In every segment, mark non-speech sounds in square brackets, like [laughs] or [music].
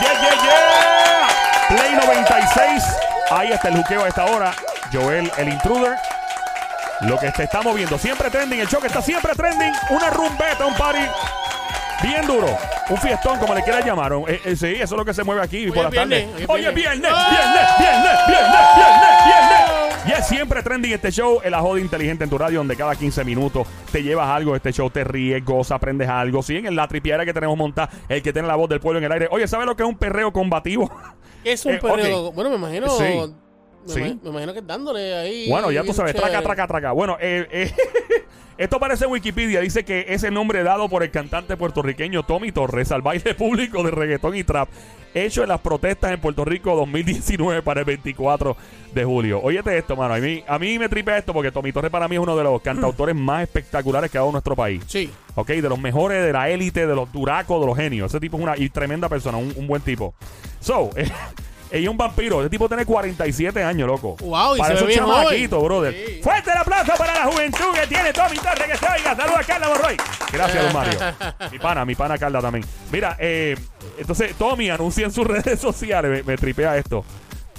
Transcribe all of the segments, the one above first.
Yeah, yeah, yeah. Play 96. Ahí está el juqueo a esta hora. Joel, el intruder. Lo que te está moviendo. Siempre trending. El show que está siempre trending. Una rumbeta, un party. Bien duro. Un fiestón, como le quieras llamar. Eh, eh, sí, eso es lo que se mueve aquí Hoy por la tarde. Oye, viernes. viernes, viernes, viernes, viernes, viernes, viernes. Y es siempre trending este show, el ajodo inteligente en tu radio, donde cada 15 minutos te llevas algo. Este show te ríes, goza, aprendes algo. Sí, en la tripiera que tenemos montada, el que tiene la voz del pueblo en el aire. Oye, ¿sabes lo que es un perreo combativo? ¿Qué es un [laughs] Eh, perreo? Bueno, me imagino. Sí. Me, Sí. ima- me imagino que dándole ahí. Bueno, ya tú sabes, traca, chévere. traca, traca. Bueno, eh, eh, [laughs] esto aparece en Wikipedia. Dice que es el nombre dado por el cantante puertorriqueño Tommy Torres al baile público de reggaetón y trap hecho en las protestas en Puerto Rico 2019 para el 24 de julio. Óyete esto, mano. A mí, a mí me tripea esto porque Tommy Torres para mí es uno de los cantautores [clears throat] más espectaculares que ha dado nuestro país. Sí. Ok, de los mejores, de la élite, de los duracos, de los genios. Ese tipo es una y tremenda persona, un, un buen tipo. So, eh, [laughs] ella es un vampiro. Ese tipo tiene 47 años, loco. Wow, y Para se ve bien brother. Sí. Fuerte el aplauso para la juventud que tiene Tommy Torres, que se oiga. Saludos a Carla Borroy. Gracias, don Mario. [laughs] mi pana, mi pana Carla también. Mira, eh, entonces Tommy anuncia en sus [laughs] redes sociales, me, me tripea esto.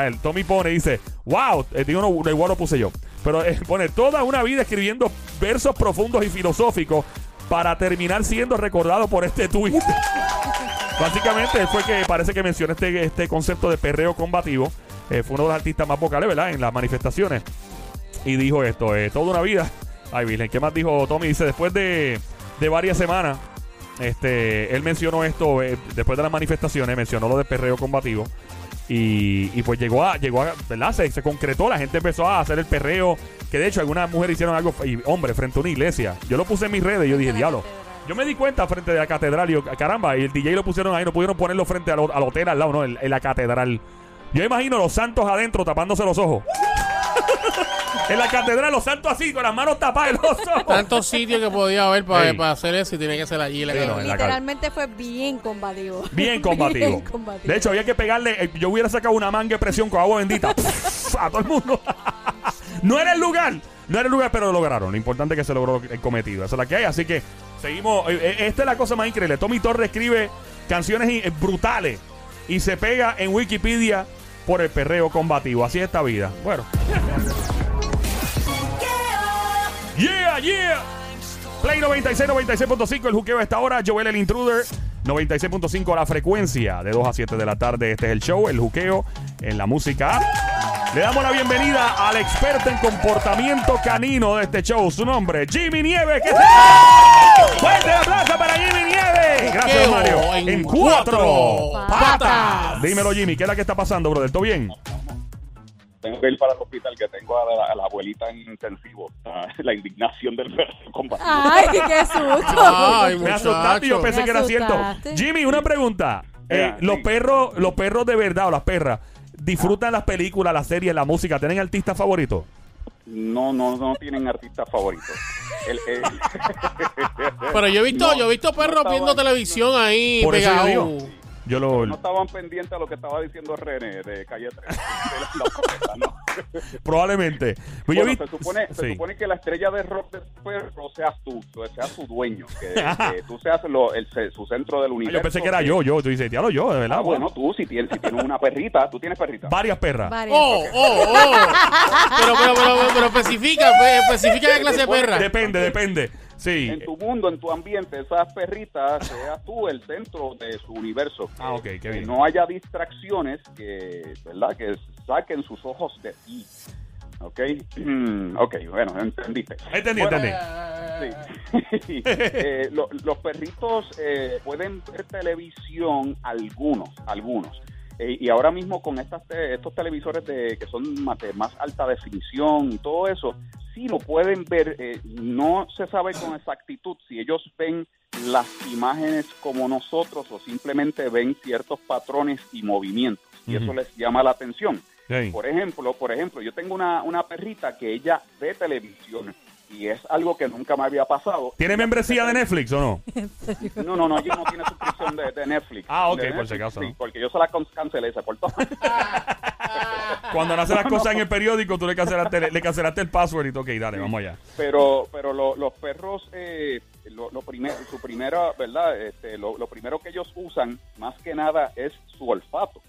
El Tommy pone, dice, wow, eh, digo, no, igual lo puse yo, pero eh, pone toda una vida escribiendo versos profundos y filosóficos para terminar siendo recordado por este tweet. [laughs] Básicamente, él fue que parece que mencionó este, este concepto de perreo combativo. Eh, fue uno de los artistas más vocales, ¿verdad? En las manifestaciones. Y dijo esto, eh, toda una vida. Ay, Virgen, ¿qué más dijo Tommy? Dice, después de, de varias semanas, este, él mencionó esto, eh, después de las manifestaciones, mencionó lo de perreo combativo. Y, y pues llegó a, llegó a, ¿verdad? Se, se concretó, la gente empezó a hacer el perreo. Que de hecho algunas mujeres hicieron algo, y, hombre, frente a una iglesia. Yo lo puse en mis redes y yo dije, diablo. Yo me di cuenta frente a la catedral y yo, caramba, y el DJ lo pusieron ahí, no pudieron ponerlo frente al, al hotel al lado, no, en, en la catedral. Yo imagino los santos adentro tapándose los ojos. [laughs] en la catedral, los santos así, con las manos tapadas en los ojos. Tantos sitios que podía haber para, Ey. para hacer eso y tiene que ser allí. la Sí, no, en la Literalmente fue bien combativo. Bien [laughs] combativo. Bien combativo. De hecho, había que pegarle. eh, Yo hubiera sacado una manga de presión con agua bendita [laughs] a todo el mundo. no era el lugar. No era el lugar, pero lo lograron. Lo importante es que se logró el cometido. Esa es la que hay. Así que seguimos. eh, eh, Esta es la cosa más increíble. Tommy Torres escribe canciones eh, brutales y se pega en Wikipedia por el perreo combativo. Así es esta vida. Bueno. Yeah, yeah. Play 96, 96.5, el juqueo a esta hora. Joel el intruder. 96.5 la frecuencia. De 2 a 7 de la tarde. Este es el show, el juqueo en la música. Le damos la bienvenida al experto en comportamiento canino de este show. Su nombre, Jimmy Nieves. ¿Qué tal? Fuerte el aplauso para Jimmy Nieves. Gracias, Mario. en En cuatro. cuatro patas. Dímelo, Jimmy. ¿Qué es la que está pasando, brother? ¿Todo bien? tengo que ir para el hospital que tengo a la, a la abuelita en intensivo. Ah, [laughs] la indignación del [laughs] perro. Ay, qué susto. Ay, Me asustaste y yo pensé Me que era cierto. Jimmy, una pregunta. Eh, los sí. perros, los perros de verdad o las perras, ¿disfrutan las películas, las series, la música? ¿Tienen artistas favoritos? No, no, no tienen artistas favoritos. El- el- Pero yo he visto, No, yo he visto perros no viendo televisión ahí Por eso yo pegados. digo. Yo lo. no estaban pendientes a lo que estaba diciendo René de Calle 3. [laughs] De la- la protesta, no. [laughs] Probablemente. Pues yo Bueno, vi- se, supone, se Sí. supone que la estrella de rock del perro seas tú, que seas su dueño, que, [laughs] que tú seas lo- el, su centro del Ah, universo. Yo pensé que era yo, yo. Tú dices, diablo, yo, de verdad. Ah, bueno, tú si tienes, si tienes una perrita, tú tienes perrita. Varias perras. Varias. Oh, oh, oh. Pero, pero, pero, pero especifica, pues, especifica qué clase de perra. Depende, depende. Sí. En tu mundo, en tu ambiente, esas perritas, [laughs] seas tú el centro de su universo. Ah, ok, qué Que bien. no haya distracciones que, ¿verdad? Que saquen sus ojos de ti. ¿Ok? [clears throat] ok, bueno, entendiste. Entendí, Bueno, entendí. Sí. [laughs] Eh, lo- los perritos eh, pueden ver televisión, algunos, algunos. Eh, y ahora mismo con estas te- estos televisores de, que son más, de más alta definición y todo eso, sí lo pueden ver. eh, no se sabe con exactitud si ellos ven las imágenes como nosotros o simplemente ven ciertos patrones y movimientos. Y eso les llama la atención. Sí. Por ejemplo, por ejemplo, yo tengo una, una perrita que ella ve televisión y es algo que nunca me había pasado. ¿Tiene membresía de Netflix o no? [laughs] No, no, no, ella no tiene suscripción de, de Netflix. Ah, ok, por si acaso, Sí, porque yo se la cancelé, se cortó. [laughs] Cuando no hace las cosas en el periódico, tú le cancelaste, le cancelaste el password y todo. Ok, dale, vamos allá. pero pero lo- los perros, eh, lo, lo primero, su primera, ¿verdad? Este, lo, lo primero que ellos usan, más que nada, es su olfato.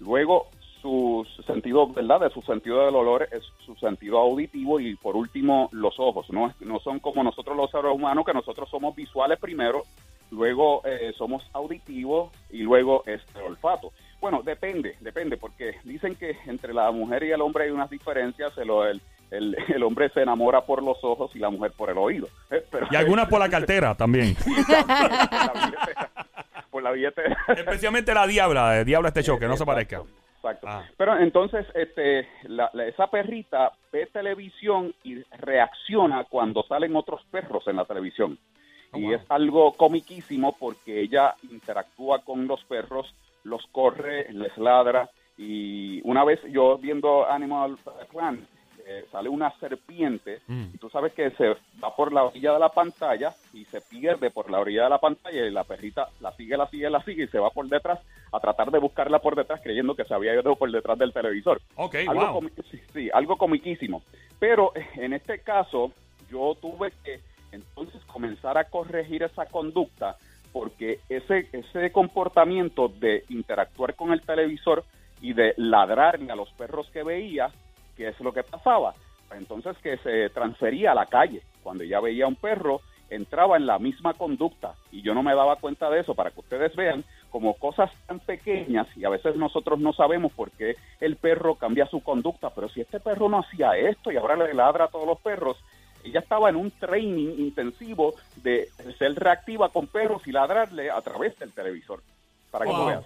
Luego, su sentido, ¿verdad? De su sentido del olor es su sentido auditivo y por último los ojos. No, es- no son como nosotros los seres humanos, que nosotros somos visuales primero, luego eh, somos auditivos y luego este olfato. Bueno, depende, depende, porque dicen que entre la mujer y el hombre hay unas diferencias. El, el, hombre se enamora por los ojos y la mujer por el oído. Eh, pero- Y algunas por la [laughs] cartera también. [laughs] por la billetera. Especialmente la diabla, eh, diabla este show, que no se parezca. Exacto. Ah. Pero entonces, este, la- la- esa perrita ve televisión y reacciona cuando salen otros perros en la televisión. Oh, y wow. es algo comiquísimo porque ella interactúa con los perros, los corre, les ladra. Y una vez yo viendo Animal Planet, eh, sale una serpiente Mm. y tú sabes que se va por la orilla de la pantalla y se pierde por la orilla de la pantalla y la perrita la sigue, la sigue, la sigue y se va por detrás a tratar de buscarla por detrás creyendo que se había ido por detrás del televisor. Ok, algo wow. sí, sí, algo comiquísimo. Pero [laughs] en este caso yo tuve que entonces comenzar a corregir esa conducta porque ese, ese comportamiento de interactuar con el televisor y de ladrarle a los perros que veía, que es lo que pasaba. Entonces que se transfería a la calle. Cuando ya veía un perro, entraba en la misma conducta y yo no me daba cuenta de eso para que ustedes vean como cosas tan pequeñas y a veces nosotros no sabemos por qué el perro cambia su conducta, pero si este perro no hacía esto y ahora le ladra a todos los perros, ella estaba en un training intensivo de ser reactiva con perros y ladrarle a través del televisor, para que Wow. tú veas.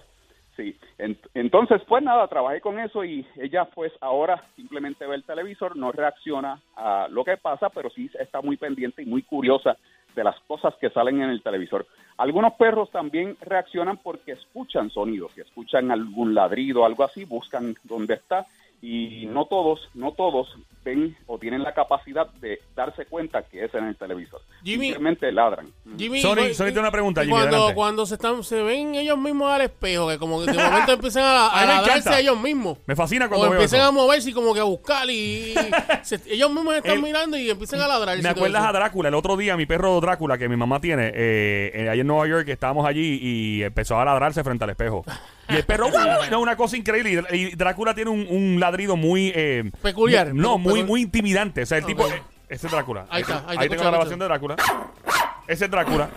Sí, Ent- entonces pues nada, trabajé con eso y ella pues ahora simplemente ve el televisor, no reacciona a lo que pasa, pero sí está muy pendiente y muy curiosa de las cosas que salen en el televisor. Algunos perros también reaccionan porque escuchan sonidos, si escuchan algún ladrido, algo así, buscan dónde está y no todos, no todos o tienen la capacidad de darse cuenta que es en el televisor. Jimmy- Simplemente ladran. Jimmy, Sony- y- Sony tiene una pregunta, Jimmy, Cuando, adelante. cuando se están, se ven ellos mismos al espejo, que como que de momento [laughs] empiezan a, A a ladrarse a ellos mismos. Me fascina O cuando veo empiezan eso. a moverse y como que a buscar y, y [laughs] se- ellos mismos están El- mirando y empiezan a ladrar. Me acuerdas a Drácula, el otro día mi perro Drácula que mi mamá tiene, eh, eh, allá en Nueva York estábamos allí y empezó a ladrarse frente al espejo. Y el perro, [laughs] no, una cosa increíble. Y, y Drácula tiene un, un ladrido muy... eh, Peculiar. No, muy, Pero- muy intimidante. O sea, el tipo... Eh, Ese es Drácula. Ahí está, ahí Ahí, te tengo la grabación de Drácula. Ese es Drácula.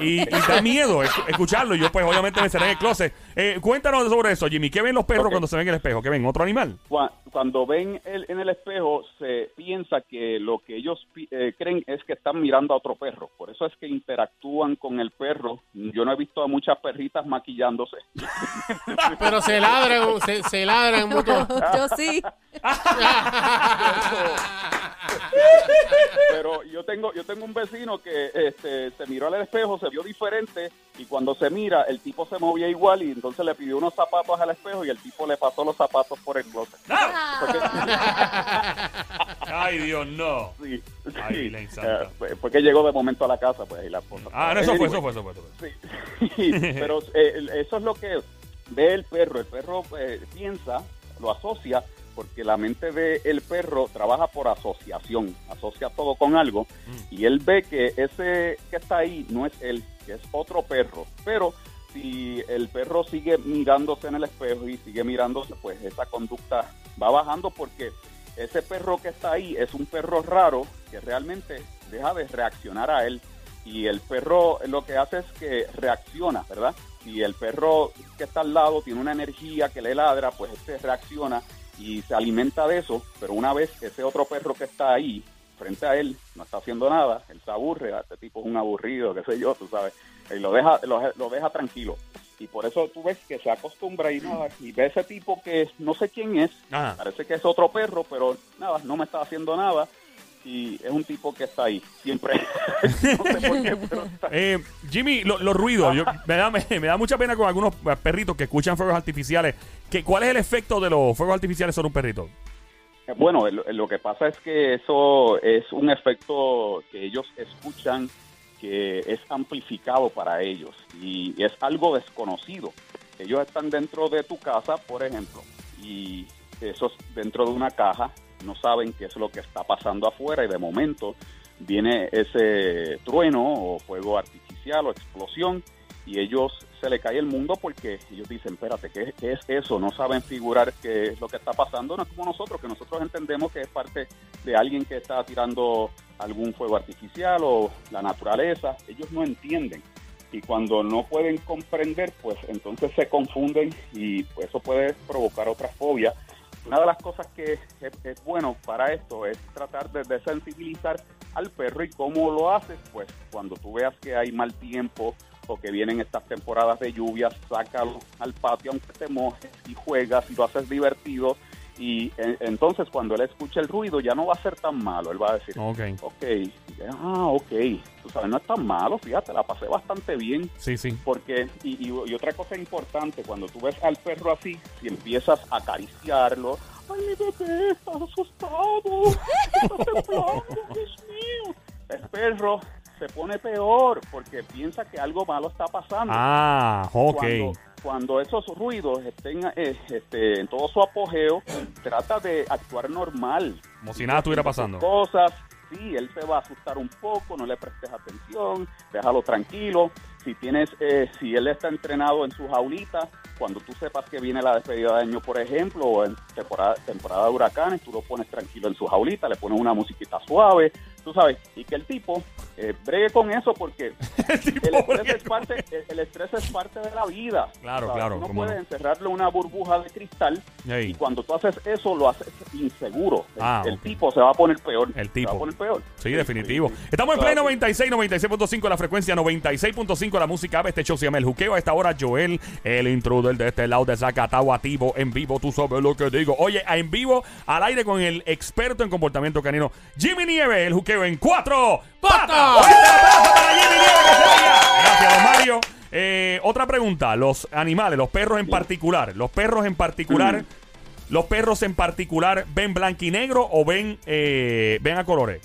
Y, y da miedo escu- escucharlo. Yo pues obviamente me cerré en el closet. Eh, cuéntanos sobre eso, Jimmy. ¿Qué ven los perros cuando se ven en el espejo? ¿Qué ven? ¿Otro animal? Cua- Cuando ven el- en el espejo, se piensa que lo que ellos eh, creen es que están mirando a otro perro. Por eso es que interactúan con el perro. Yo no he visto a muchas perritas maquillándose. [laughs] Pero se ladran, se, se ladran mutuo. [laughs] Yo sí. [laughs] Yo tengo yo tengo un vecino que este, se miró al espejo, se vio diferente y cuando se mira, el tipo se movía igual y entonces le pidió unos zapatos al espejo y el tipo le pasó los zapatos por el closet. Porque- [laughs] Ay, Dios, no. sí, Ay, sí. Elaine Santa. Eh, fue- fue que llegó de momento a la casa, pues, y la esposa. Ah, no, eso fue, eso fue, eso fue. Eso fue. Sí, [laughs] pero eh, eso es lo que ve el perro. El perro eh, piensa, lo asocia, porque la mente del perro trabaja por asociación, asocia todo con algo, y él ve que ese que está ahí no es él, que es otro perro. Pero si el perro sigue mirándose en el espejo y sigue mirándose, pues esa conducta va bajando porque ese perro que está ahí es un perro raro que realmente deja de reaccionar a él y el perro lo que hace es que reacciona, ¿verdad? Si el perro que está al lado tiene una energía que le ladra, pues este reacciona y se alimenta de eso, pero una vez ese otro perro que está ahí frente a él no está haciendo nada, él se aburre, "Ah, este tipo es un aburrido, qué sé yo, tú sabes, y lo deja, lo, lo deja tranquilo. Y por eso tú ves que se acostumbra y nada, y ve ese tipo que no sé quién es, Ajá. parece que es otro perro, pero nada, no me está haciendo nada. Y es un tipo que está ahí, siempre. [laughs] no sé por qué, pero está Eh, Jimmy, lo- los ruidos, yo- me, da, me, me da mucha pena con algunos eh, perritos que escuchan fuegos artificiales. Que, ¿Cuál es el efecto de los fuegos artificiales sobre un perrito? Bueno, lo, lo que pasa es que eso es un efecto que ellos escuchan que es amplificado para ellos y es algo desconocido. Ellos están dentro de tu casa, por ejemplo, y esos dentro de una caja no saben qué es lo que está pasando afuera y de momento viene ese trueno o fuego artificial o explosión y ellos se le cae el mundo porque ellos dicen, espérate, ¿qué, es eso? No saben figurar qué es lo que está pasando, no es como nosotros, que nosotros entendemos que es parte de alguien que está tirando algún fuego artificial o la naturaleza, ellos no entienden. Y cuando no pueden comprender, pues entonces se confunden y pues, eso puede provocar otra fobia. Una de las cosas que es, bueno para esto es tratar de desensibilizar al perro y cómo lo haces, pues cuando tú veas que hay mal tiempo o que vienen estas temporadas de lluvia, sácalo al patio aunque te mojes y juegas y lo haces divertido y entonces cuando él escuche el ruido ya no va a ser tan malo, él va a decir, Ok. ok, ah, ok, tú sabes, no es tan malo, fíjate, la pasé bastante bien, Sí, sí. porque, y, y- y otra cosa importante, cuando tú ves al perro así, si empiezas a acariciarlo, ay, mi bebé, está asustado, está temblando, Dios mío. El perro se pone peor porque piensa que algo malo está pasando. Ah, ok. Cuando, cuando esos ruidos estén eh, este, en todo su apogeo, trata de actuar normal. Como si nada estuviera pasando. Cosas, sí, él se va a asustar un poco, no le prestes atención, déjalo tranquilo. Si tienes, eh, si él está entrenado en su jaulita, cuando tú sepas que viene la despedida de año, por ejemplo, o en temporada, temporada de huracanes, tú lo pones tranquilo en su jaulita, le pones una musiquita suave, tú sabes, y que el tipo eh, bregue con eso porque [laughs] El estrés, es parte, el- el estrés es parte de la vida. Claro, claro, No puedes no. encerrarle una burbuja de cristal y cuando tú haces eso lo haces inseguro. El, Ah, el tipo se va a poner peor. El Se tipo. va a poner peor. Sí, definitivo. Estamos en Play 96, 96.5 la frecuencia, 96.5 la música. Este show se llama El Juqueo. A esta hora, Joel, el intruder de este lado de Zacatau, activo, en vivo. Tú sabes lo que digo. Oye, en vivo, al aire con el experto en comportamiento canino, Jimmy Nieve, el Juqueo en cuatro ¡Patas! Fuerte aplauso para Jimmy Nieve, que se vaya. Gracias, don Mario. Eh, otra pregunta. Los animales, los perros en particular, los perros en particular, los perros en particular, ¿ven blanco y negro o ven, eh, ven a colores?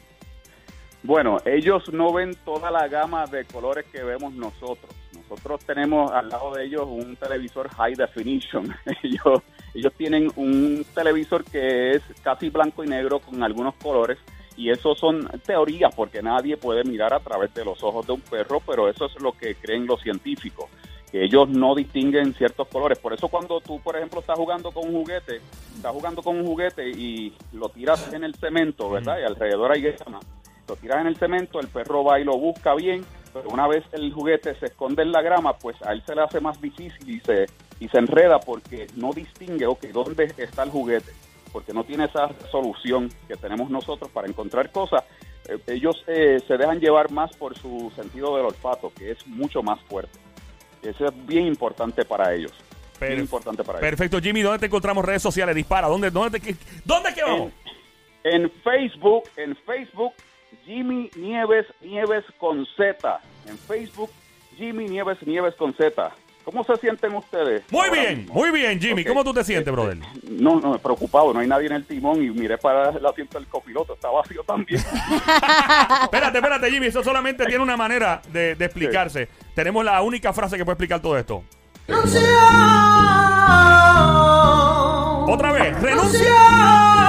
Bueno, ellos no ven toda la gama de colores que vemos nosotros. Nosotros tenemos al lado de ellos un televisor high definition. [laughs] ellos, ellos tienen un televisor que es casi blanco y negro con algunos colores. Y eso son teorías porque nadie puede mirar a través de los ojos de un perro, pero eso es lo que creen los científicos, que ellos no distinguen ciertos colores. Por eso cuando tú, por ejemplo, estás jugando con un juguete, estás jugando con un juguete y lo tiras en el cemento, ¿verdad? Y alrededor hay grama lo tiras en el cemento, el perro va y lo busca bien, pero una vez el juguete se esconde en la grama, pues a él se le hace más difícil y se, y se enreda porque no distingue, ok, dónde está el juguete, porque no tiene esa solución que tenemos nosotros para encontrar cosas. Eh, ellos eh, se dejan llevar más por su sentido del olfato, que es mucho más fuerte. Eso es bien importante para ellos. Bien importante para ellos. Perfecto, Jimmy, ¿dónde te encontramos redes sociales? Dispara, ¿dónde, dónde, te, dónde que vamos? En, en Facebook, en Facebook, Jimmy Nieves Nieves con Z. En Facebook, Jimmy Nieves Nieves con Z. ¿Cómo se sienten ustedes? Muy bien, muy bien, Jimmy. ¿Cómo tú te sientes, eh, brother? Eh, no, no, preocupado. No hay nadie en el timón y miré para el asiento del copiloto. Está vacío también. [laughs] espérate, espérate, Jimmy. Eso solamente tiene una manera de, explicarse. Tenemos la única frase que puede explicar todo esto. ¡Renuncia! Otra vez, renuncia.